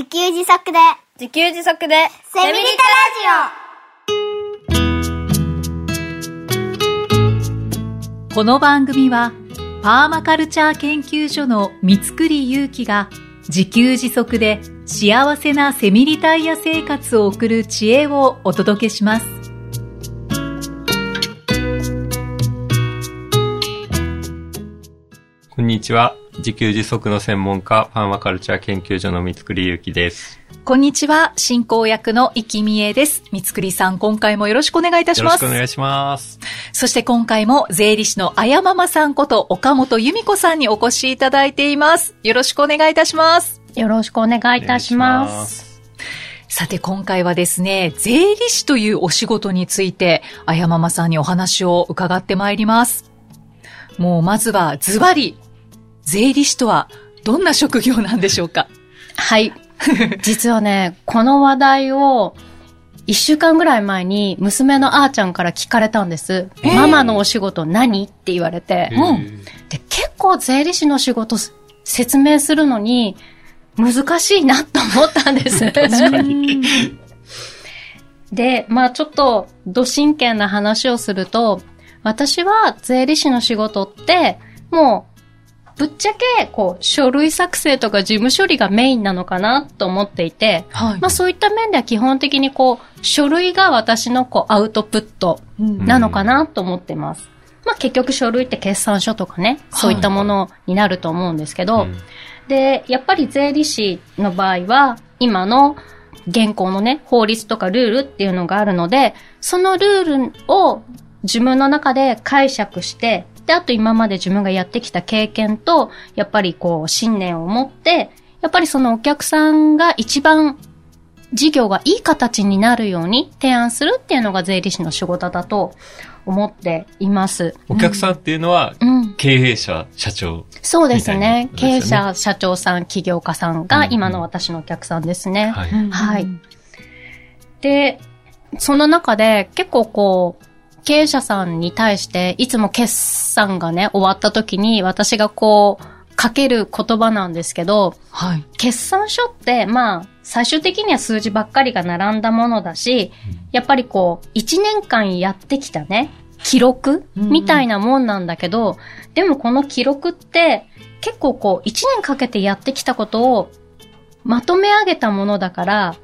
自給自足で、自給自足で、セミリタこの番組は、パーマカルチャー研究所の三つくりゆうきが、自給自足で幸せなセミリタイヤ生活を送る知恵をお届けします。こんにちは。自給自足の専門家、パーマカルチャー研究所の三つくりゆうきです。こんにちは、進行役の生きみえです。三つくりさん、今回もよろしくお願いいたします。よろしくお願いします。そして今回も税理士のあやままさんこと岡本由美子さんにお越しいただいています。よろしくお願いいたします。よろしくお願いいたします。さて今回はですね、税理士というお仕事について、あやままさんにお話を伺ってまいります。もうまずはズバリ、税理士とはどんな職業なんでしょうか？はい。実はね、この話題を、一週間ぐらい前に娘のあーちゃんから聞かれたんです。えーママのお仕事何？って言われて。うんで、結構税理士の仕事す説明するのに難しいなと思ったんです。確かに。で、まあちょっと、ど真剣な話をすると、私は税理士の仕事って、もう、ぶっちゃけ、こう、書類作成とか事務処理がメインなのかなと思っていて、はい。まあそういった面では基本的にこう、書類が私のこう、アウトプットうん。なのかなと思ってます。まあ結局書類って決算書とかね、そういったものになると思うんですけど、うん。で、やっぱり税理士の場合は、今の現行のね、法律とかルールっていうのがあるので、そのルールを自分の中で解釈して、で、あと今まで自分がやってきた経験と、やっぱりこう、信念を持って、やっぱりそのお客さんが一番事業がいい形になるように提案するっていうのが税理士の仕事だと思っています。お客さんっていうのは、うん。経営者、社長。そうですね。経営者、社長さん、起業家さんが今の私のお客さんですね。はい。はいで、その中で結構こう、経営者さんに対して、いつも決算がね、終わった時に私がこう、かける言葉なんですけど、はい。決算書って、まあ、最終的には数字ばっかりが並んだものだし、やっぱりこう、一年間やってきたね、記録うんみたいなもんなんだけど、でもこの記録って、結構こう、一年かけてやってきたことを、まとめ上げたものだから、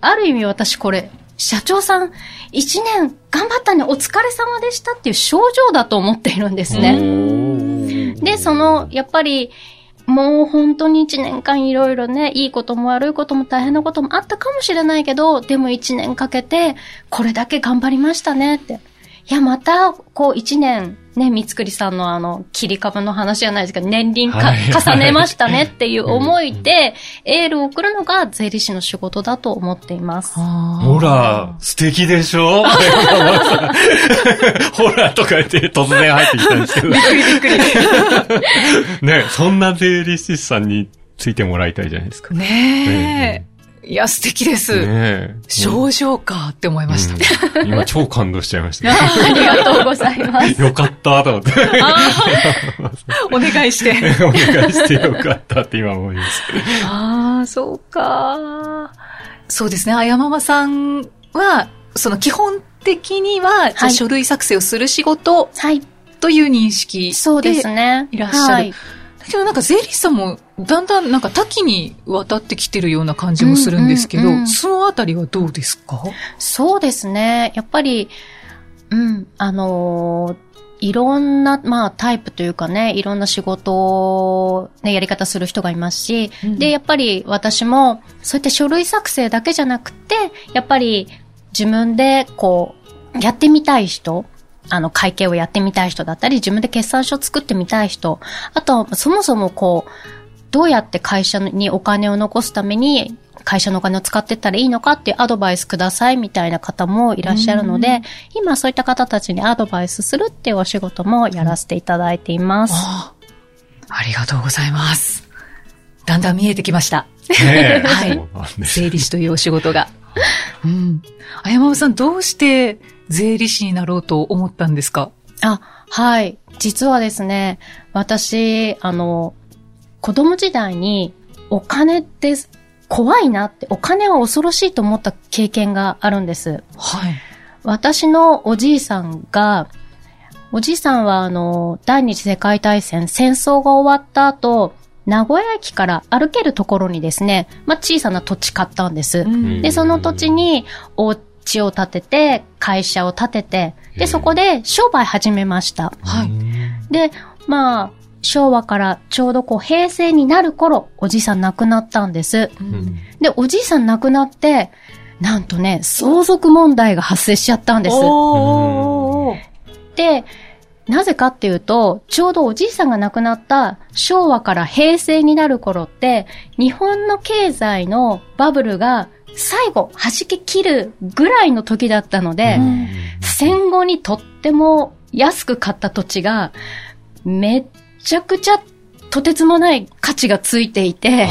ある意味私これ、社長さん、一年頑張ったね、お疲れ様でしたっていう症状だと思っているんですね。で、その、やっぱり、もう本当に一年間いろいろね、いいことも悪いことも大変なこともあったかもしれないけど、でも一年かけて、これだけ頑張りましたねって。いや、また、こう一年、ね、三つくりさんのあの、切り株の話じゃないですけど、年輪か、はい重ねましたねっていう思いで、エールを送るのが税理士の仕事だと思っています。ほら、素敵でしょ？ほら、とか言って突然入ってきたんですけど。びっくりびっくり。ね、そんな税理士さんについてもらいたいじゃないですか。ねえ。いや、素敵です。ねえ。症状かって思いました。うん今超感動しちゃいました。ありがとうございます。よかったと思って。お願いして。お願いしてよかったって今思います。ああ、そうか。そうですね。あやままさんは、その基本的には、はい書類作成をする仕事はい。という認識そうですね。いらっしゃるはい。だけどなんか税理士さんもだんだんなんか多岐に渡ってきてるような感じもするんですけど、うんうんうん。そのあたりはどうですか？そうですね。やっぱり、うん、あのーいろんな、まあ、タイプというかね、いろんな仕事を、ね、やり方する人がいますし、うんで、やっぱり私も、そういった書類作成だけじゃなくて、やっぱり自分で、こう、やってみたい人、あの、会計をやってみたい人だったり、自分で決算書を作ってみたい人、あとは、そもそもこう、どうやって会社にお金を残すために、会社のお金を使っていったらいいのかっていうアドバイスくださいみたいな方もいらっしゃるので、今そういった方たちにアドバイスするっていうお仕事もやらせていただいています。ありがとうございます。だんだん見えてきました。はいそうなんです税理士というお仕事が。うん。あやままさん、どうして税理士になろうと思ったんですか？あ、はい。実はですね、私、あの、子供時代にお金って怖いなって、お金は恐ろしいと思った経験があるんです。はい。私のおじいさんが、おじいさんはあの、第二次世界大戦、戦争が終わった後、名古屋駅から歩けるところにですね、まあ、小さな土地買ったんです。うんで、その土地にお家を建てて、会社を建てて、で、そこで商売始めました。はい。で、まあ、昭和からちょうどこう平成になる頃、おじいさん亡くなったんです。うん。で、おじいさん亡くなって、なんとね、相続問題が発生しちゃったんです。で、なぜかっていうと、ちょうどおじいさんが亡くなった昭和から平成になる頃って、日本の経済のバブルが最後弾け切るぐらいの時だったので、うん。戦後にとっても安く買った土地が、めっちゃくちゃとてつもない価値がついていて。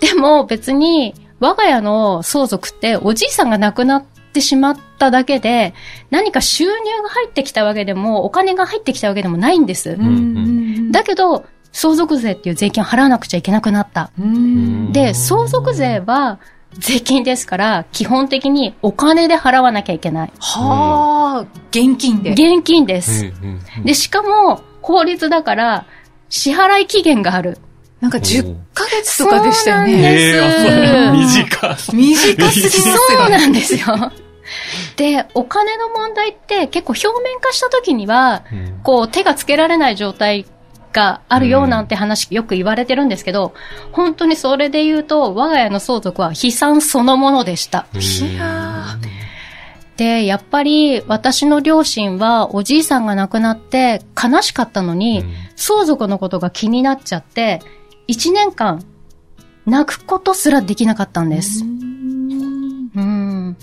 でも別に我が家の相続っておじいさんが亡くなってしまっただけで何か収入が入ってきたわけでもお金が入ってきたわけでもないんです。うんだけど相続税っていう税金を払わなくちゃいけなくなった。うんで、相続税は税金ですから基本的にお金で払わなきゃいけない。はあ、現金で。現金です。で、しかも法律だから支払い期限がある。なんか10ヶ月とかでしたよそうなんね。ですええあそう短い。短すぎますそうなんですよ。で、お金の問題って結構表面化した時には、うんこう手がつけられない状態があるよなんて話よく言われてるんですけど、本当にそれで言うと、我が家の相続は悲惨そのものでした。いやで、やっぱり私の両親はおじいさんが亡くなって悲しかったのに、うん相続のことが気になっちゃって、1年間泣くことすらできなかったんです。うん。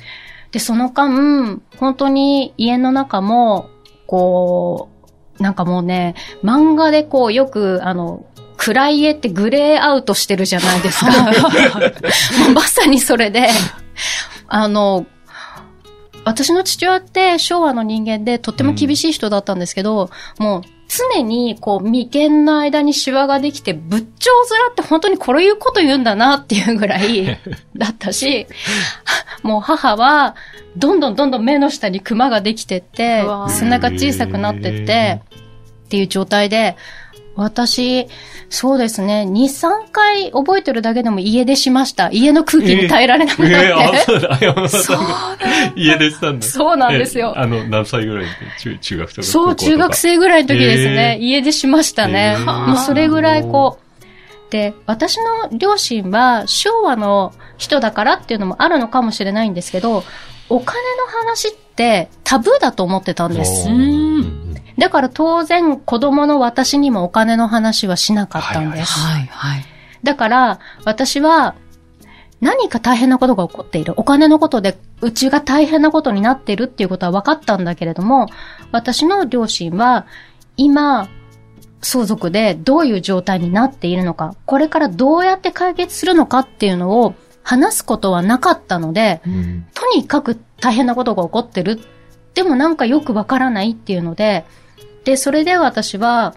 で、その間、本当に家の中も、こう、なんかもうね、漫画でこうよく、あの、暗い家ってグレーアウトしてるじゃないですか。も うまさにそれで、あの、私の父親って昭和の人間でとっても厳しい人だったんですけど、もう常にこう眉間の間にシワができて仏頂面って本当にこういうこと言うんだなっていうぐらい だったし、もう母はどんどんどんどん目の下にクマができてってうわ、砂が小さくなってって、っていう状態で、私、そうですね、2、3回覚えてるだけでも家出しました。家の空気に耐えられなくなって。ええあ、そうだ、山田さんがそう家出したんだ。そうなんですよえあの、何歳ぐらいで中、中学とかそう、中学生ぐらいの時ですね。へ家出しましたね。もうそれぐらいこう。で、私の両親は昭和の人だからっていうのもあるのかもしれないんですけど、お金の話ってタブーだと思ってたんですだから当然子供の私にもお金の話はしなかったんです。はい、はい。だから私は何か大変なことが起こっている。お金のことでうちが大変なことになっているっていうことは分かったんだけれども、私の両親は今、相続でどういう状態になっているのか、これからどうやって解決するのかっていうのを話すことはなかったので、うんとにかく大変なことが起こってる。でもなんかよくわからないっていうので、で、それで私は、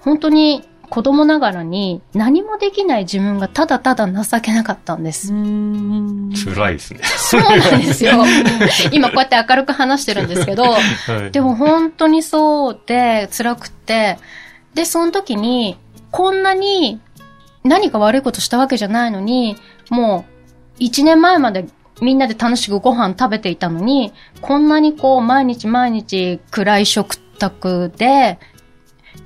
本当に子供ながらに何もできない自分がただただ情けなかったんです。辛いですね。そうなんですよ。今こうやって明るく話してるんですけど、はいでも本当にそうで辛くって、で、その時に、こんなに何か悪いことしたわけじゃないのに、もう一年前までみんなで楽しくご飯食べていたのに、こんなにこう毎日毎日暗い食卓で、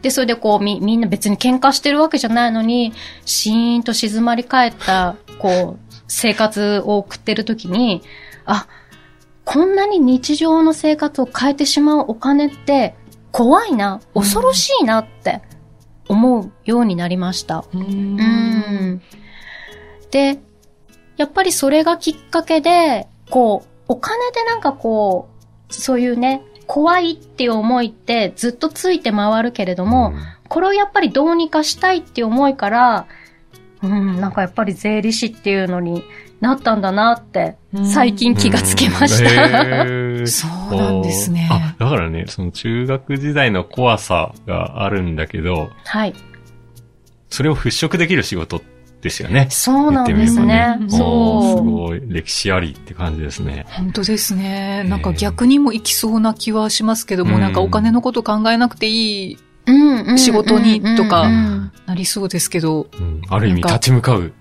で、それでこうみ、みんな別に喧嘩してるわけじゃないのに、シーンと静まり返った、こう、生活を送ってる時に、あ、こんなに日常の生活を変えてしまうお金って怖いな、恐ろしいなって思うようになりました。ううんん。で、やっぱりそれがきっかけで、こう、お金でなんかこう、そういうね、怖いっていう思いってずっとついて回るけれども、これをやっぱりどうにかしたいっていう思いから、うん、なんかやっぱり税理士っていうのになったんだなって、最近気がつきました。そうなんですね。あ、だからね、その中学時代の怖さがあるんだけど、はい。それを払拭できる仕事ってですよね。そうなんですね。ねそう。すごい歴史ありって感じですね。本当ですね。なんか逆にもいきそうな気はしますけども、うんなんかお金のこと考えなくていい、うんうん仕事にとかうんうんなりそうですけど、うんある意味立ち向かう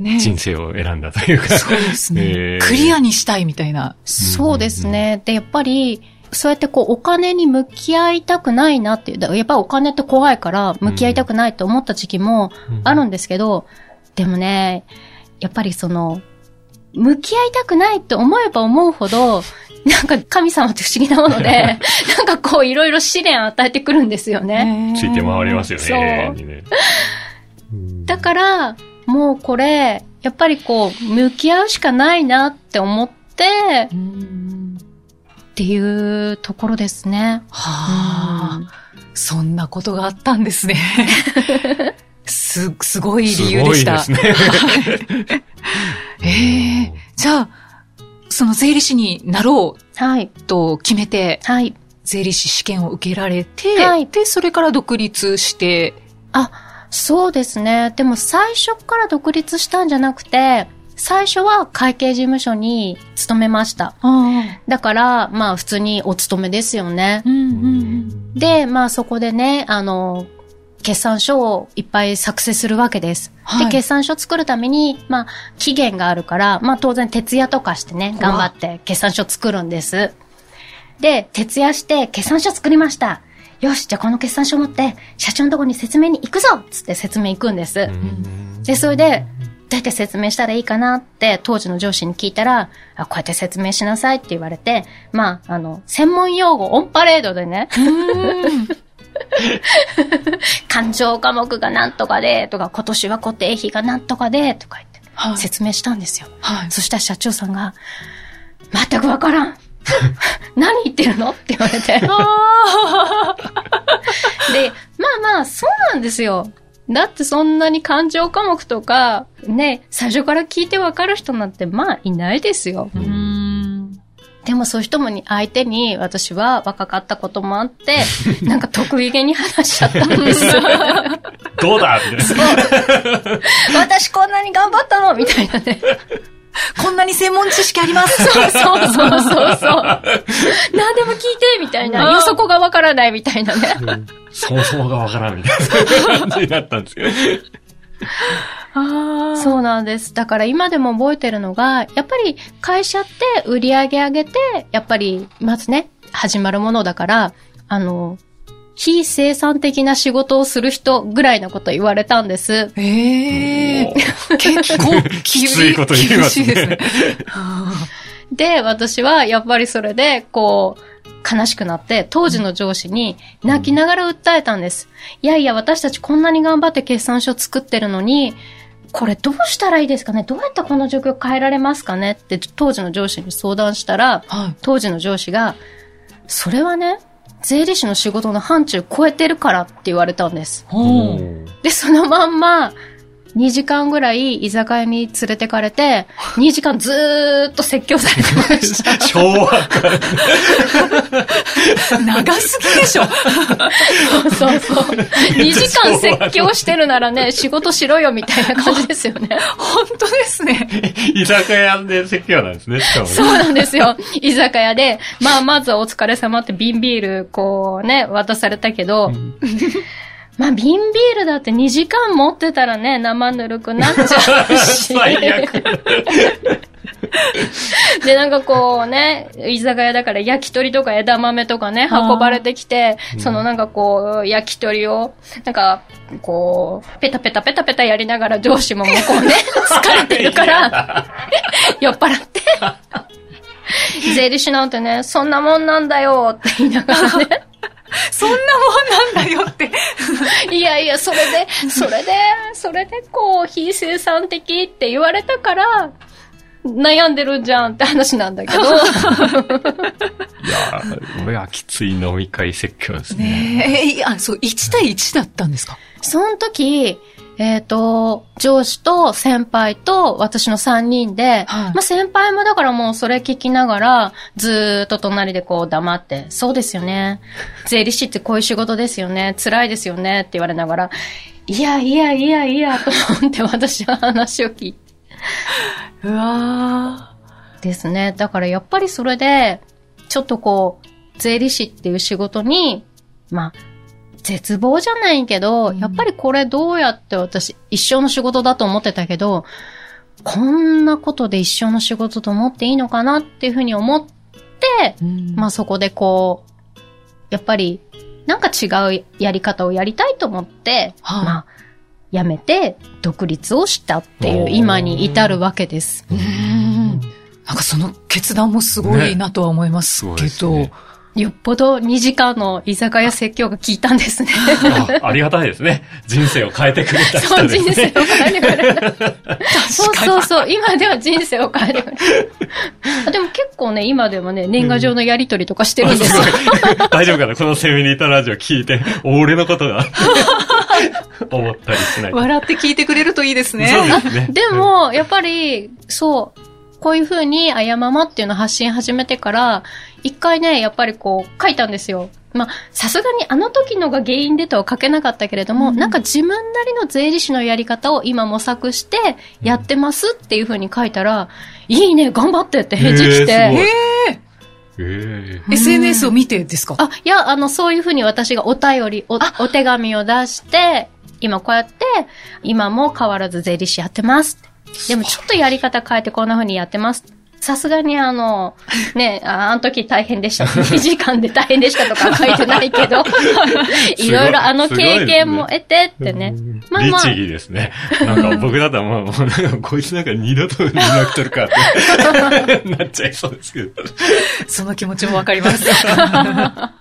ね。人生を選んだというか。そうですね、えークリアにしたいみたいな。そうですね。で、やっぱり、そうやってこう、お金に向き合いたくないなっていう、やっぱお金って怖いから、向き合いたくないと思った時期もあるんですけど、でもね、やっぱりその、向き合いたくないって思えば思うほど、なんか神様って不思議なもので、なんかこういろいろ試練与えてくるんですよね。ついて回りますよね。そうねうんだから、もうこれ、やっぱりこう、向き合うしかないなって思って、うんっていうところですね。はあ、そんなことがあったんですね。す、すごい理由でした。すごいですね。ええじゃあ、その税理士になろはい。うと決めて、はい。税理士試験を受けられて、はいで、それから独立して、あ、そうですね。でも最初から独立したんじゃなくて、最初は会計事務所に勤めました。だから、まあ普通にお勤めですよね。うんうんで、まあそこでね、あの、決算書をいっぱい作成するわけです。はいで、決算書作るために、まあ、期限があるから、まあ当然徹夜とかしてね、頑張って決算書作るんです。で、徹夜して決算書作りました。よし、じゃあこの決算書持って、社長のとこに説明に行くぞつって説明行くんです。で、それで、どうやって説明したらいいかなって当時の上司に聞いたら、あ、こうやって説明しなさいって言われて、まあ、あの、専門用語オンパレードでね、うん。勘定科目がなんとかで、とか、今年は固定費がなんとかで、とか言って、はい。説明したんですよ。はい。そしたら社長さんが、全くわからん 何言ってるの？って言われて。で、まあまあ、そうなんですよ。だってそんなに感情科目とか、ね、最初から聞いてわかる人なんてまあいないですよ。うーん。でもそういう人もに相手に私は若かったこともあって、なんか得意げに話しちゃったんです。どうだみたいな。私こんなに頑張ったのみたいなね。こんなに専門知識あります。そうそうそうそう。何でも聞いてみたいな。よそこがわからないみたいなね。そもそもがわからんみたいな感じになったんですよ。あそうなんです。だから今でも覚えてるのが、やっぱり会社って売り上げ上げて、やっぱりまずね、始まるものだから、あの、非生産的な仕事をする人ぐらいのこと言われたんです。ええ結構きついこと言いますね厳しいですね。はあで、私はやっぱりそれで、こう、悲しくなって、当時の上司に泣きながら訴えたんです。いやいや、私たちこんなに頑張って決算書作ってるのに、これどうしたらいいですかね？どうやってこの状況変えられますかね？って当時の上司に相談したら、はい。当時の上司が、それはね、税理士の仕事の範疇超えてるからって言われたんです。で、そのまんま、2時間ぐらい居酒屋に連れてかれて、2時間ずーっと説教されてました。昭和長すぎでしょ。そうそう。2時間説教してるならね、仕事しろよみたいな感じですよね。本当ですね。居酒屋で説教なんですね、しかもね。そうなんですよ。居酒屋で、まあ、まずはお疲れ様って瓶ビール、こうね、渡されたけど、まあ、瓶ビールだって2時間持ってたらね、生ぬるくなっちゃうし。最悪。で、なんかこうね、居酒屋だから焼き鳥とか枝豆とかね、運ばれてきて、そのなんかこう、焼き鳥を、なんか、こう、ペタペタペタペタやりながら上司ももうこうね、疲れてるから、酔っ払って、税理士なんてね、そんなもんなんだよって言いながらね、そんなもんなんだよって。いやいや、それで、それで、それでこう、非生産的って言われたから、悩んでるんじゃんって話なんだけど、いやー、これはきつい飲み会説教ですね。ねえ、いや、そう、1対1だったんですか？その時、えっ、と、上司と先輩と私の3人で、はいまあ先輩もだからもうそれ聞きながら、ずーっと隣でこう黙って、そうですよね。税理士ってこういう仕事ですよね。辛いですよねって言われながら、いやいやいやいやと思って私は話を聞いて。うわですね。だからやっぱりそれで、ちょっとこう、税理士っていう仕事に、まあ、絶望じゃないけど、うん。やっぱりこれどうやって私、一生の仕事だと思ってたけど、こんなことで一生の仕事と思っていいのかなっていうふうに思って、ーまあそこでこう、やっぱり、なんか違うやり方をやりたいと思って、はいまあ、やめて独立をしたっていう今に至るわけです。うん。なんかその決断もすごいなとは思いますけど、ですねよっぽど2時間の居酒屋説教が効いたんですね。あありがたいですね。人生を変えてくれたそう、人ですね。人生を変えてくれる。そうそうそう、今では人生を変えてくれる。あでも結構ね、今でもね、年賀状のやりとりとかしてるんですよ。大丈夫かなこのセミニータラジオ聞いて、俺のことが思ったりしない。笑って聞いてくれるといいですね。そうですね。でも、やっぱり、そう、こういう風に、あやままっていうのを発信始めてから、一回ね、やっぱりこう、書いたんですよ。まあ、さすがにあの時のが原因でとは書けなかったけれども、うん。なんか自分なりの税理士のやり方を今模索してやってますっていう風に書いたら、いいね、頑張ってって返事来て、えーええー。SNS を見てですか？あ、いや、あの、そういうふうに私がお便り、お、お手紙を出して、今こうやって、今も変わらず税理士やってます。でもちょっとやり方変えてこんな風にやってます。さすがにあの、ね、ああの時大変でした。2時間で大変でしたとか書いてないけど、いろいろあの経験も得てってね。まあまあ律儀ですね。なんか僕だったらもう、もうなんかこいつなんか二度と連絡取るかって なっちゃいそうですけど。その気持ちもわかります。ま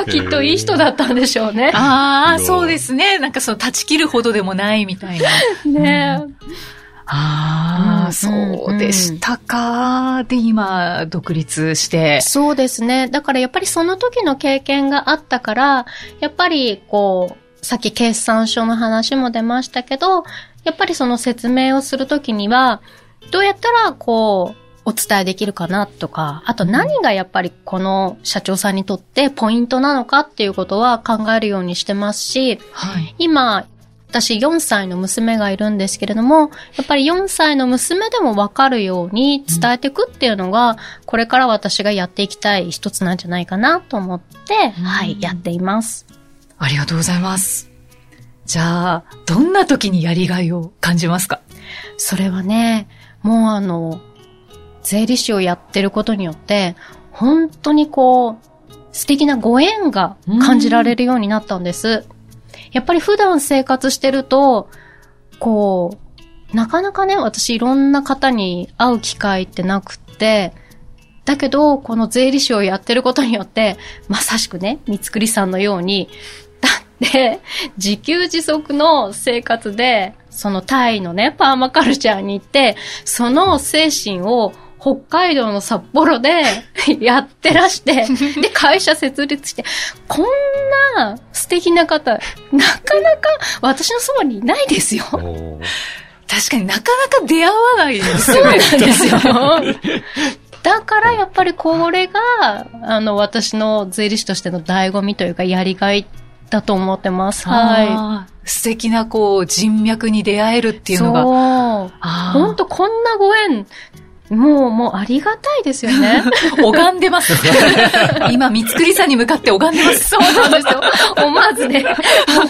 あきっといい人だったんでしょうね。ああ、そうですね。なんかその断ち切るほどでもないみたいな。ねああ、うんそうでしたか。で、今、独立して。そうですね。だからやっぱりその時の経験があったから、やっぱりこう、さっき決算書の話も出ましたけど、やっぱりその説明をするときには、どうやったらこう、お伝えできるかなとか、あと何がやっぱりこの社長さんにとってポイントなのかっていうことは考えるようにしてますし、はい。今、私4歳の娘がいるんですけれども、やっぱり4歳の娘でもわかるように伝えていくっていうのが、これから私がやっていきたい一つなんじゃないかなと思って、うんはい、やっています。ありがとうございます。じゃあ、どんな時にやりがいを感じますか？それはね、もうあの、税理士をやってることによって、本当にこう、素敵なご縁が感じられるようになったんです。やっぱり普段生活してると、こう、なかなかね、私いろんな方に会う機会ってなくって、だけど、この税理士をやってることによって、まさしくね、三つくりさんのように、だって、自給自足の生活で、そのタイのね、パーマカルチャーに行って、その精神を北海道の札幌で やってらして、で、会社設立して、こんな素敵な方、なかなか私のそばにいないですよ。確かになかなか出会わないですそうよね。なんですよ。だからやっぱりこれが、あの、私の税理士としての醍醐味というか、やりがいだと思ってます。はあー素敵なこう人脈に出会えるってい。いうのが。そう。あー本当こんなご縁、もう、もうありがたいですよね。拝んでます。今、三つくりさんに向かって拝んでます。そうなんですよ。思わずね、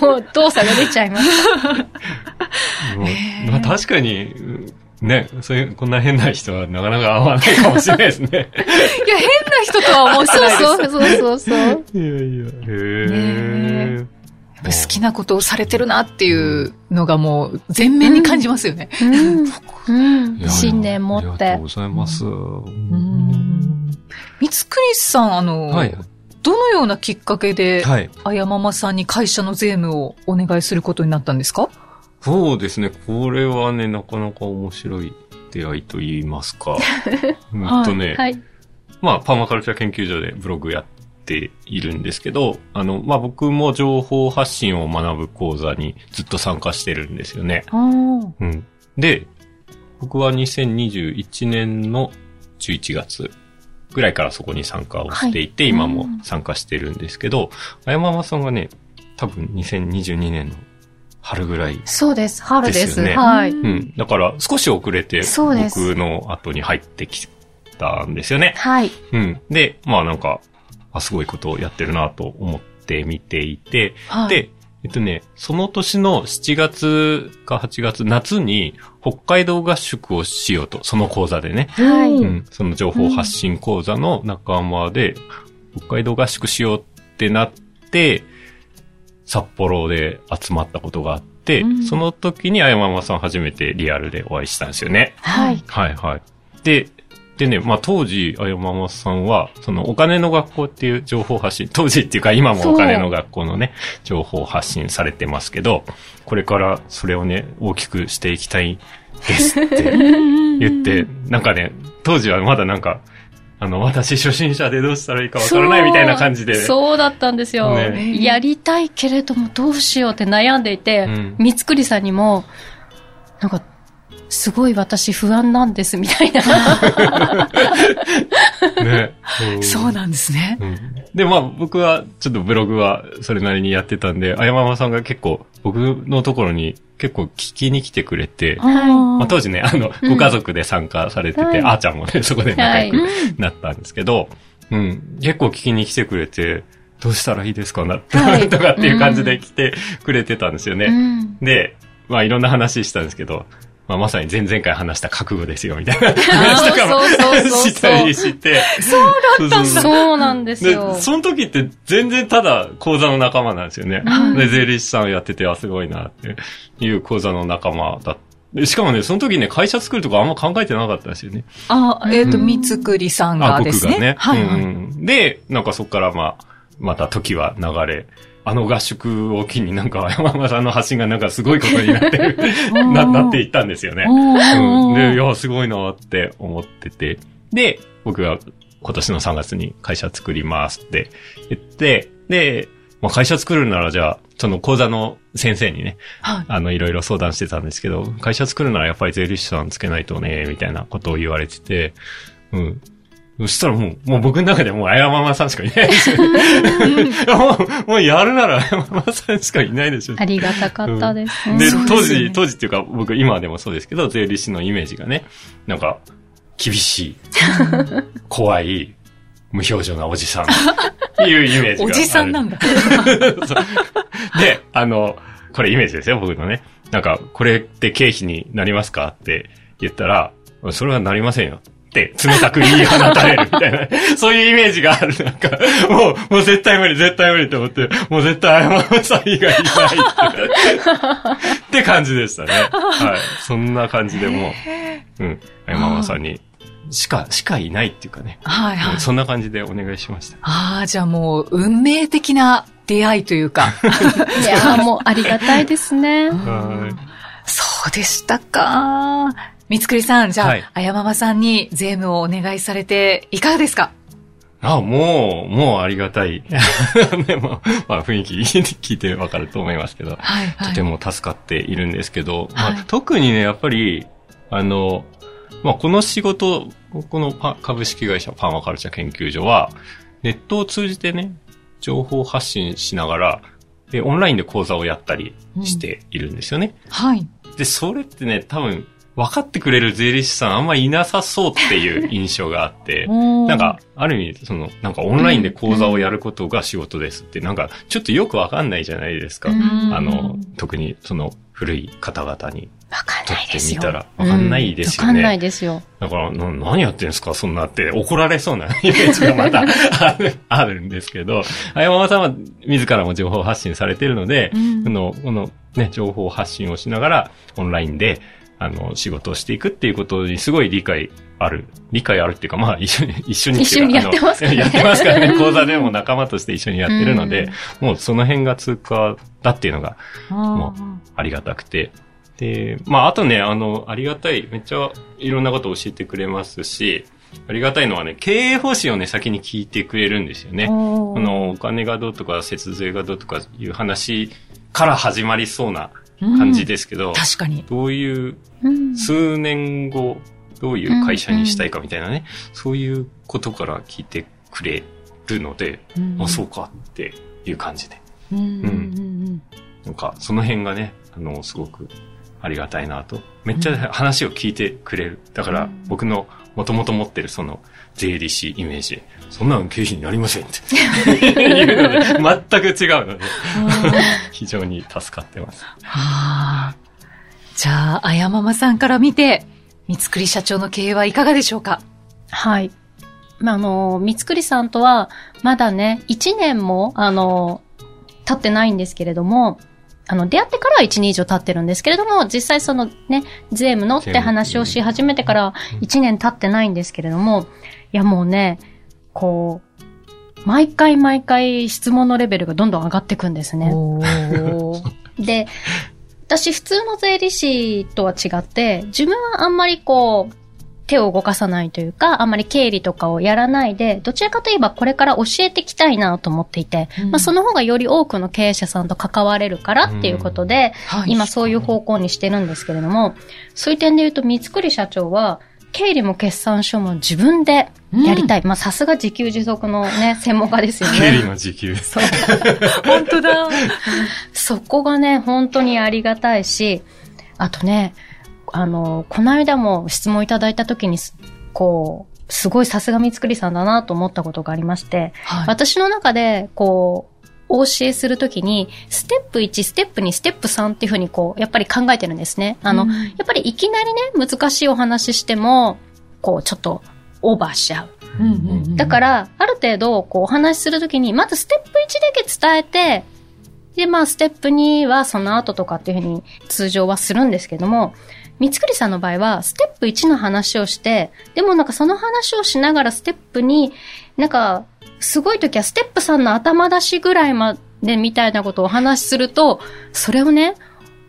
もう動作が出ちゃいます。まあ確かに、うんね、そういう、こんな変な人はなかなか会わないかもしれないですね。いや、変な人とは思ってないです。そうそうそうそう。いやいや、へえ。やっぱ好きなことをされてるなっていうのがもう全面に感じますよね。うん。信念持ってありがとうご。ざいます。三つくりさん、あの、はい。どのようなきっかけで、はい。あやままさんに会社の税務をお願いすることになったんですか？そうですね。これはね、なかなか面白い出会いと言いますか。うんとね、はい。まあ、パーマカルチャー研究所でブログやっっているんですけど、あの、まあ、僕も情報発信を学ぶ講座にずっと参加してるんですよね。うん。で、僕は2021年の11月ぐらいからそこに参加をしていて、はい今も参加してるんですけど、あやままさんがね、多分2022年の春ぐらい。そうです。春です。はい。うん。だから少し遅れて、僕の後に入ってきたんですよね。はい。うん。で、まあなんか、あ、すごいことをやってるなと思って見ていて、はい、で、えっとね、その年の7月か8月、夏に北海道合宿をしようと、その講座でね。はい。うん。その情報発信講座の仲間で、北海道合宿しようってなって、札幌で集まったことがあって、うんその時にあやままさん初めてリアルでお会いしたんですよね。はい。はいはい。で、でね、まあ当時、あやままさんは、そのお金の学校っていう情報発信、当時っていうか今もお金の学校のね、情報発信されてますけど、これからそれをね、大きくしていきたいですって 言って、なんかね、当時はまだなんか、あの、私初心者でどうしたらいいかわからないみたいな感じで。そうだったんですよ、ね。やりたいけれどもどうしようって悩んでいてうん、三つくりさんにも、なんか、すごい私不安なんですみたいな。ね。そうなんですね。うん。で、まあ僕はちょっとブログはそれなりにやってたんで、あやままさんが結構僕のところに結構聞きに来てくれて、はい。まあ当時ね、あの、うん。ご家族で参加されてて、はい。あーちゃんもね、そこで仲良くはなったんですけど、うん、結構聞きに来てくれて、どうしたらいいですかな、はい。とかっていう感じで来てくれてたんですよね。うん。で、まあいろんな話したんですけど、まあまさに前々回話した覚悟ですよ、みたいな話とかもそうそうそうそうしたりして。そうだったんそうなんですでよ、。その時って全然ただ講座の仲間なんですよね。うんで、税理士さんやってて、あ、すごいなっていう講座の仲間だでしかもね、その時ね、会社作るとかあんま考えてなかったんですよね。あ、えっ、と、うん三つくりさんあ、がですね。僕がね。はい、はいうんうんで、なんかそこからまあ、また時は流れ、あの合宿を機になんか山間さんの発信がなんかすごいことになってる、な、なっていったんですよね。うん。で、いや、すごいなって思ってて。で、僕が今年の3月に会社作りますって言って、で、まあ、会社作るならじゃあ、その講座の先生にね、はい。あの、いろいろ相談してたんですけど、会社作るならやっぱり税理士さんつけないとね、みたいなことを言われてて、うん。そしたらもう、もう僕の中でもうあやままさんしかいないですよ。もう、もうやるならあやままさんしかいないでしょ。ありがたかったです。で、そう当ですよね時、当時っていうか、僕今でもそうですけど、税理士のイメージがね、なんか、厳しい、怖い、無表情なおじさん、っていうイメージが。おじさんなんだ。で、あの、これイメージですよ、僕のね。なんか、これって経費になりますかって言ったら、それはなりませんよ。って、冷たく言い放たれるみたいな、そういうイメージがある。なんか、もう、もう絶対無理、絶対無理って思って、もう絶対謝るさん以外いないって。って感じでしたね。はい。そんな感じでもう、うん、謝まさんに、しか、しかいないっていうかね。はいはい。そんな感じでお願いしました。ああ、じゃあもう、運命的な出会いというか。いやーもうありがたいですね。はい。そうでしたか。三つくりさん、じゃあ、はいあやままさんに税務をお願いされて、いかがですか？あ、もう、もうありがたい。ねまあ、まあ、雰囲気 聞いてわかると思いますけど、はいはい。とても助かっているんですけど、まはいあ、特にね、やっぱり、あの、まあ、この仕事、このパ株式会社パーマカルチャー研究所は、ネットを通じてね、情報発信しながら、で、オンラインで講座をやったりしているんですよね。はい。で、それってね、多分、分かってくれる税理士さんあんまいなさそうっていう印象があって、な なんか、ある意味、その、なんかオンラインで講座をやることが仕事ですって、なんか、ちょっとよくわかんないじゃないですか。うんあの、特に、その、古い方々にわかんとってないですよ。みたら、わかんないですよわかんないね。ですよ。だから、な何やってんすかそんなって、怒られそうなイメージがまた あるんですけど、あやままさんは自らも情報発信されているので、うんこの、このね、情報発信をしながら、オンラインで、あの、仕事をしていくっていうことにすごい理解ある。理解あるっていうか、まあ、一緒に、一緒に一緒にやってますからねやってますからね。講座でも仲間として一緒にやってるので、もうその辺が通過だっていうのが、もありがたくて。で、まあ、あとね、あの、ありがたい、めっちゃいろんなことを教えてくれますし、ありがたいのはね、経営方針をね、先に聞いてくれるんですよね。おあの、お金がどうとか、節税がどうとかいう話から始まりそうな感じですけど、確かに。どういう、うん数年後、どういう会社にしたいかみたいなね、そういうことから聞いてくれるので、あ、そうかっていう感じで。うん。うんうんなんか、その辺がね、あの、すごくありがたいなと。めっちゃ話を聞いてくれる。だから、僕のもともと持ってるその税理士イメージ、そんなの経費になりませんっていうので、全く違うので、非常に助かってます。はあ。じゃあ、あやままさんから見て、三つくり社長の経営はいかがでしょうか？はい。まあ、あの、三つくりさんとは、まだね、一年も、あの、経ってないんですけれども、あの、出会ってからは1年以上経ってるんですけれども、実際そのね、税務のって話をし始めてから1年経ってないんですけれども、いやもうね、こう、毎回毎回質問のレベルがどんどん上がっていくんですね。で、私普通の税理士とは違って、自分はあんまりこう、手を動かさないというか、あんまり経理とかをやらないで、どちらかといえばこれから教えていきたいなと思っていて、うんまあその方がより多くの経営者さんと関われるからっていうことで、はい今そういう方向にしてるんですけれども、そういう点で言うと、三つくり社長は、経理も決算書も自分でやりたい。まあさすが自給自足のね、専門家ですよね。経理の時給。そう。本当だ。そこがね、本当にありがたいし、あとね、あの、この間も質問いただいた時にす、こう、すごいさすが三つくりさんだなと思ったことがありまして、はい。私の中で、こう、お教えするときに、ステップ1、ステップ2、ステップ3っていうふうにこう、やっぱり考えてるんですね。あの、うんやっぱりいきなりね、難しいお話しても、こう、ちょっと、オーバーしちゃう。うんうんうんだから、ある程度、こう、お話しするときに、まずステップ1だけ伝えて、で、まあ、ステップ2はその後とかっていうふうに通常はするんですけども、三つくりさんの場合は、ステップ1の話をして、でもなんかその話をしながらステップ2、なんか、すごい時はステップ3の頭出しぐらいまでみたいなことをお話しすると、それをね、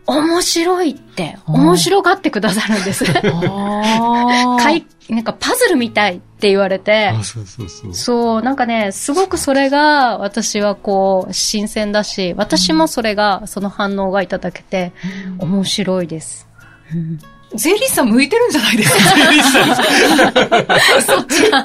面白いって、面白がってくださるんです。かい、なんかパズルみたいって言われて、あ、そうそうそう。そう、なんかね、すごくそれが私はこう、新鮮だし、私もそれが、その反応がいただけて、面白いです。う ん税理士さん向いてるんじゃないですか？そっちが。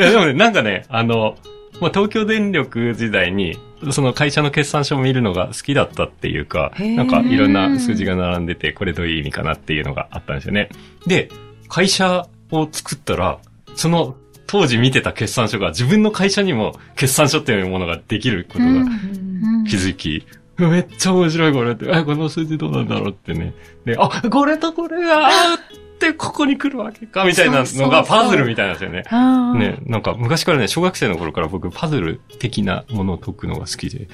いやでもね、なんかね、あの、まあ、東京電力時代に、その会社の決算書を見るのが好きだったっていうか、なんかいろんな数字が並んでて、これどういう意味かなっていうのがあったんですよね。で、会社を作ったら、その当時見てた決算書が自分の会社にも決算書っていうものができることが気づき、めっちゃ面白いこれって、あ、この数字どうなんだろうってね。で、あ、これとこれがあってここに来るわけか、みたいなのがパズルみたいなんですよね。ね、なんか昔からね、小学生の頃から僕パズル的なものを解くのが好きで、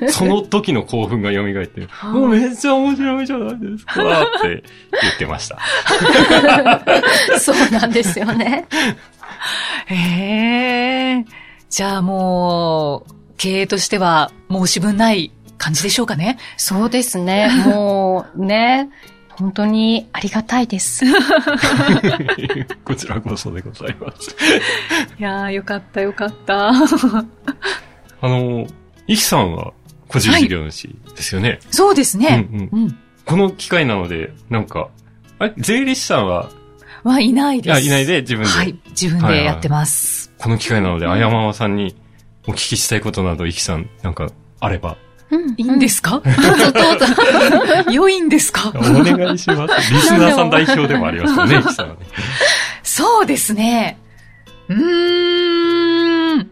ね、その時の興奮が蘇って、もうめっちゃ面白いじゃないですか、って言ってました。そうなんですよね。へえ。じゃあもう、経営としては申し分ない感じでしょうかね。そうですね。もう、ね、本当にありがたいです。こちらこそでございます。いやー、よかったよかった。あの、イキさんは個人事業主ですよね。そうですね。うんうんうん。この機会なので、なんか、あれ？税理士さんは、はいないです。いないで自分で、はい。自分でやってます。この機会なので、あやままさんにお聞きしたいことなど、イキさん、なんか、あれば、うんいいんですか、どうぞど うぞ。良いんですか？お願いします。リスナーさん代表でもありますよね、さんはね。そうですね。うーん。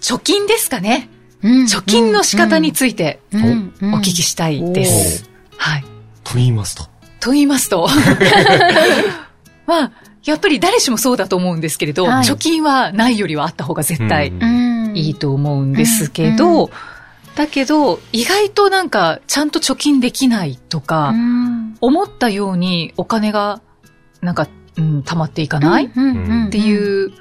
貯金ですかね。貯金の仕方についてうんうんお聞きしたいです。はい。と言いますと。と言いますと。まあ、やっぱり誰しもそうだと思うんですけれど、はい貯金はないよりはあった方が絶対うんうんいいと思うんですけど、うんだけど、意外となんか、ちゃんと貯金できないとか、うん。思ったようにお金が、なんか、うん、溜まっていかない、うんうんっていう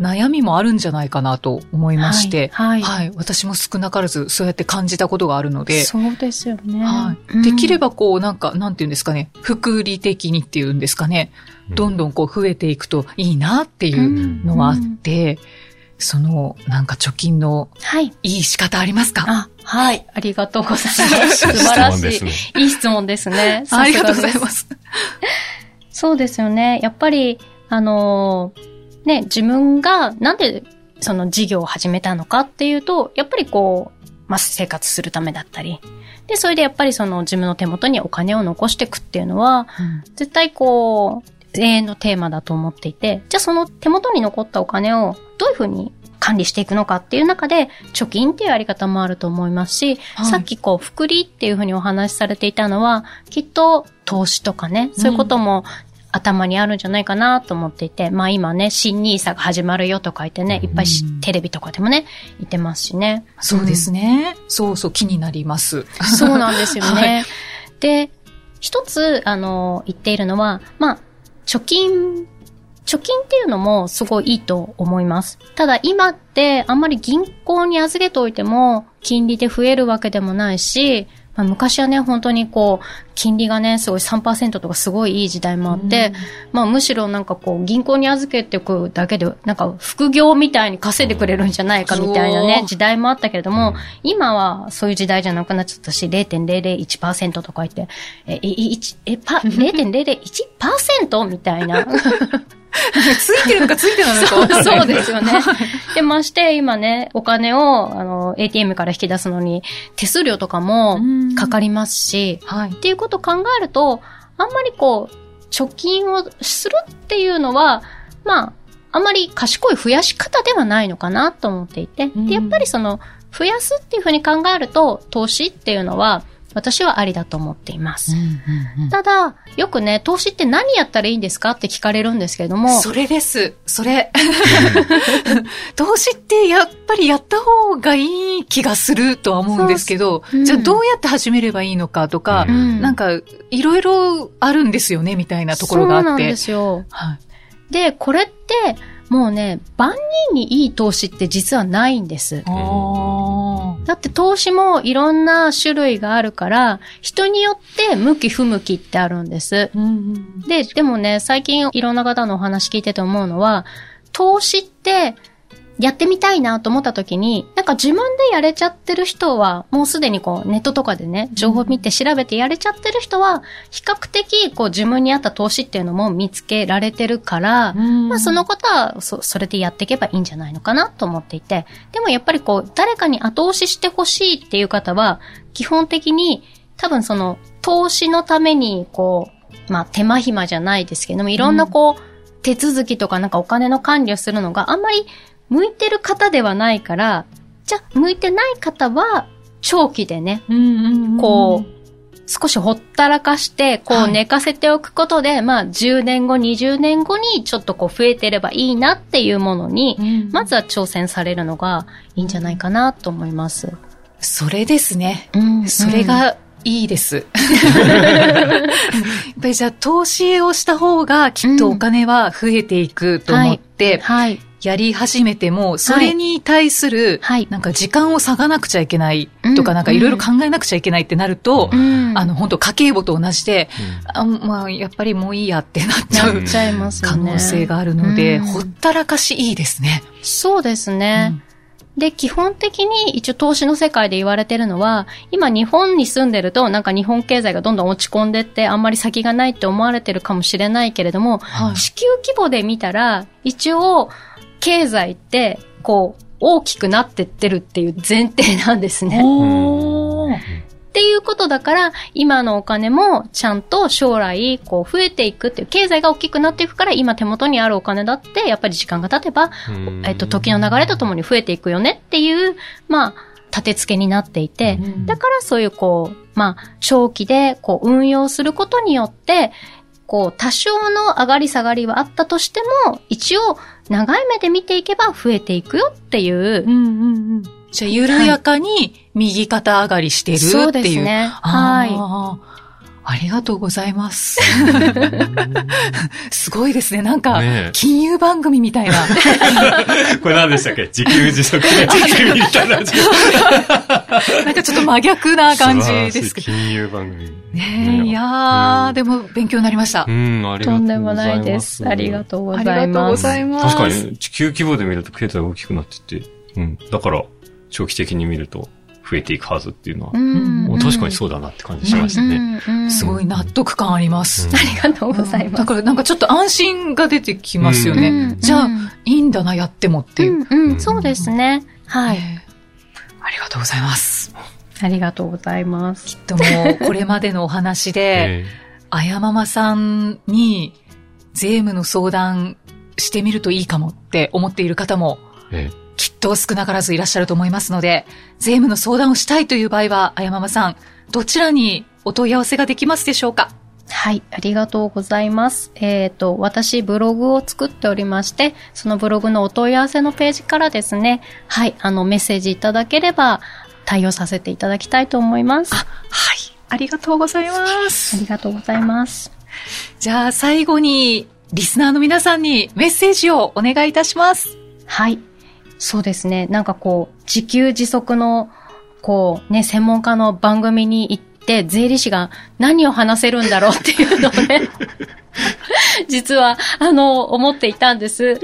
悩みもあるんじゃないかなと思いまして、はい。はい、私も少なからずそうやって感じたことがあるので、そうですよね。はい、できればこう、なんか、なんていうんですかね、福利的にっていうんですかね、どんどんこう増えていくといいなっていうのはあって、その、なんか貯金のはい。いい仕方ありますか？あ、はい。ありがとうございます。素晴らし質問ですねい。いい質問ですね。ありがとうございす。ます。そうですよね。やっぱり、あのーね、自分がなんでその事業を始めたのかっていうと、やっぱりこう、まあ、生活するためだったり。で、それでやっぱりその自分の手元にお金を残していくっていうのは、絶対こう、永遠のテーマだと思っていて、じゃあその手元に残ったお金をどういうふうに管理していくのかっていう中で、貯金っていうやり方もあると思いますし、はいさっきこう、福利っていうふうにお話しされていたのは、きっと投資とかね、そういうことも、頭にあるんじゃないかなと思っていて、まあ今ね、新ニーサが始まるよとか言ってね、いっぱいしうんテレビとかでもね、言ってますしね。そうですね。そうそう、気になります。そうなんですよね。はいで、一つ、あの、言っているのは、まあ、貯金、貯金っていうのもすごいいいと思います。ただ今ってあんまり銀行に預けておいても金利で増えるわけでもないし、まあ、昔はね、本当にこう、金利がね、すごい3%とかすごいいい時代もあって、まあむしろなんかこう、銀行に預けておくだけで、なんか副業みたいに稼いでくれるんじゃないかみたいなねそ、う時代もあったけれども、今はそういう時代じゃなくなっちゃったし、0.001%とか言って、え、い一え、パ、0.001%みたいな。ついてるのかついてないのかわかんないそうですよね。で、まして今ね、お金を、あの、ATM から引き出すのに、手数料とかもかかりますし、はい。っていうことを考えると、あんまりこう、貯金をするっていうのは、まあ、あんまり賢い増やし方ではないのかなと思っていて、うん。で、やっぱりその、増やすっていうふうに考えると、投資っていうのは、私はありだと思っています。ただ、よくね、投資って何やったらいいんですかって聞かれるんですけれども、それです。それ。投資ってやっぱりやった方がいい気がするとは思うんですけど、うんじゃあどうやって始めればいいのかとか、うんなんかいろいろあるんですよね、みたいなところがあって。そうなんですよ。はい。で、これって、もうね、万人にいい投資って実はないんです。あだって投資もいろんな種類があるから、人によって向き不向きってあるんです。ーで、でもね、最近いろんな方のお話聞いてて思うのは、投資ってやってみたいなと思った時に、なんか自分でやれちゃってる人は、もうすでにこうネットとかでね、情報見て調べてやれちゃってる人は、比較的こう自分に合った投資っていうのも見つけられてるから、まあそのことはそ、それでやっていけばいいんじゃないのかなと思っていて、でもやっぱりこう、誰かに後押ししてほしいっていう方は、基本的に多分その、投資のためにこう、まあ手間暇じゃないですけども、いろんなこう、手続きとかなんかお金の管理をするのがあんまり向いてる方ではないから、じゃあ向いてない方は、長期でね、こう、少しほったらかして、こはいう寝かせておくことで、まあ10年後、20年後にちょっとこう増えてればいいなっていうものに、うんまずは挑戦されるのがいいんじゃないかなと思います。それですね。うんそれ、がいいです。やっぱりじゃあ投資をした方がきっとお金は増えていくと思って、はい。やり始めても、それに対する、はい。なんか時間を割かなくちゃいけないとか、うんなんかいろいろ考えなくちゃいけないってなると、うんあの、本当家計簿と同じで、あまあ、やっぱりもういいやってなっちゃうちゃいますよ可ね。能性があるので、うんほったらかしいいですね。そうですね。で、基本的に一応投資の世界で言われてるのは、今日本に住んでるとなんか日本経済がどんどん落ち込んでってあんまり先がないって思われてるかもしれないけれども、はい地球規模で見たら、一応経済ってこう大きくなってってるっていう前提なんですね。っていうことだから、今のお金もちゃんと将来、こう増えていくっていう、経済が大きくなっていくから、今手元にあるお金だって、やっぱり時間が経てば、えっと、時の流れとともに増えていくよねっていう、まあ、立て付けになっていて、うん。だからそういうこう、まあ、長期でこう運用することによって、こう、多少の上がり下がりはあったとしても、一応、長い目で見ていけば増えていくよっていう、うんうんうん。じゃあ、緩やかに右肩上がりしてるっていう。そうですね。はい。ありがとうございます。すごいですね。なんか金融番組みたいな。これ何でしたっけ？自給自足の仕組みみたいな。なんかちょっと真逆な感じですけど。金融番組。ねえ、いやー、でも勉強になりましたう。ん、ありがとうございます。とんでもないです。ありがとうございありがとうます。ございます。確かに、地球規模で見ると経済大きくなってて、うん。だから、長期的に見ると増えていくはずっていうのは、うんもう確かにそうだなって感じしましたね。うんうんすごい納得感あります。うんありがとうございます。だからなんかちょっと安心が出てきますようね。んじゃあうん、いいんだな、やってもっていう。うんうん、そうですね。はい。ええありがとうございます。ありがとうございます。でも、これまでのお話で、えあやままさんに税務の相談してみるといいかもって思っている方もええきっと少なからずいらっしゃると思いますので、税務の相談をしたいという場合は、あやままさん、どちらにお問い合わせができますでしょうか？はい、ありがとうございます。えっ、と、私、ブログを作っておりまして、そのブログのお問い合わせのページからですね、はい、あの、メッセージいただければ、対応させていただきたいと思います。あはい。ありがとうございます。りがとうございます。じゃあ最後に、リスナーの皆さんにメッセージをお願いいたします。はい。そうですね。なんかこう、自給自足の、こう、ね、専門家の番組に行って、税理士が何を話せるんだろうっていうのをね、実は、あの、思っていたんです。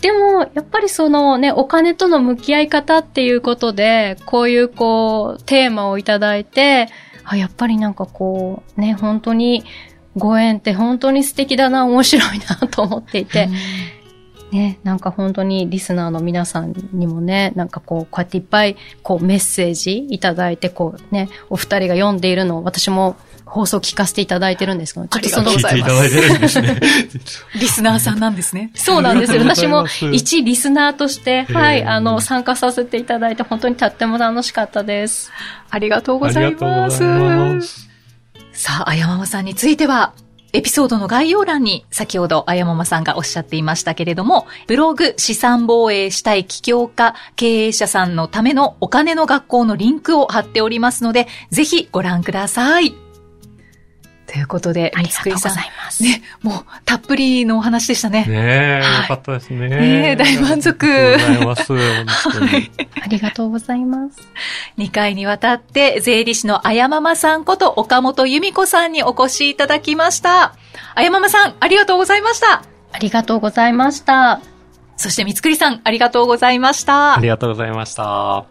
でも、やっぱりそのね、お金との向き合い方っていうことで、こういうこう、テーマをいただいて、あ、やっぱりなんかこう、ね、本当に、ご縁って本当に素敵だな、面白いなと思っていて、ね、なんか本当にリスナーの皆さんにもね、なんかこう、こうやっていっぱいこうメッセージいただいて、こうね、お二人が読んでいるのを私も放送聞かせていただいてるんですけど、ちょっとそのありがとうござい聞いていただいてるんですね。リスナーさんなんですね。そうなんですよ。私も 一リスナーとして、はい、あの、参加させていただいて本当にとっても楽しかったです。ありがとうごあざいりがとうごます。ざいます。さあ、あやままさんについては、エピソードの概要欄に先ほどあやままさんがおっしゃっていましたけれども、ブログ資産防衛したい起業家経営者さんのためのお金の学校のリンクを貼っておりますので、ぜひご覧ください。ということで、ありがとうございます。ね、もうたっぷりのお話でしたね。ねえ、はいよかったですね。ねえ大満足ありがとうございます。ありがとうございます。2回にわたって税理士のあやままさんこと岡本由美子さんにお越しいただきました。あやままさん、ありがとうございました。ありがとうございました。そして三つくりさん、ありがとうございましたあ。りがとうございました。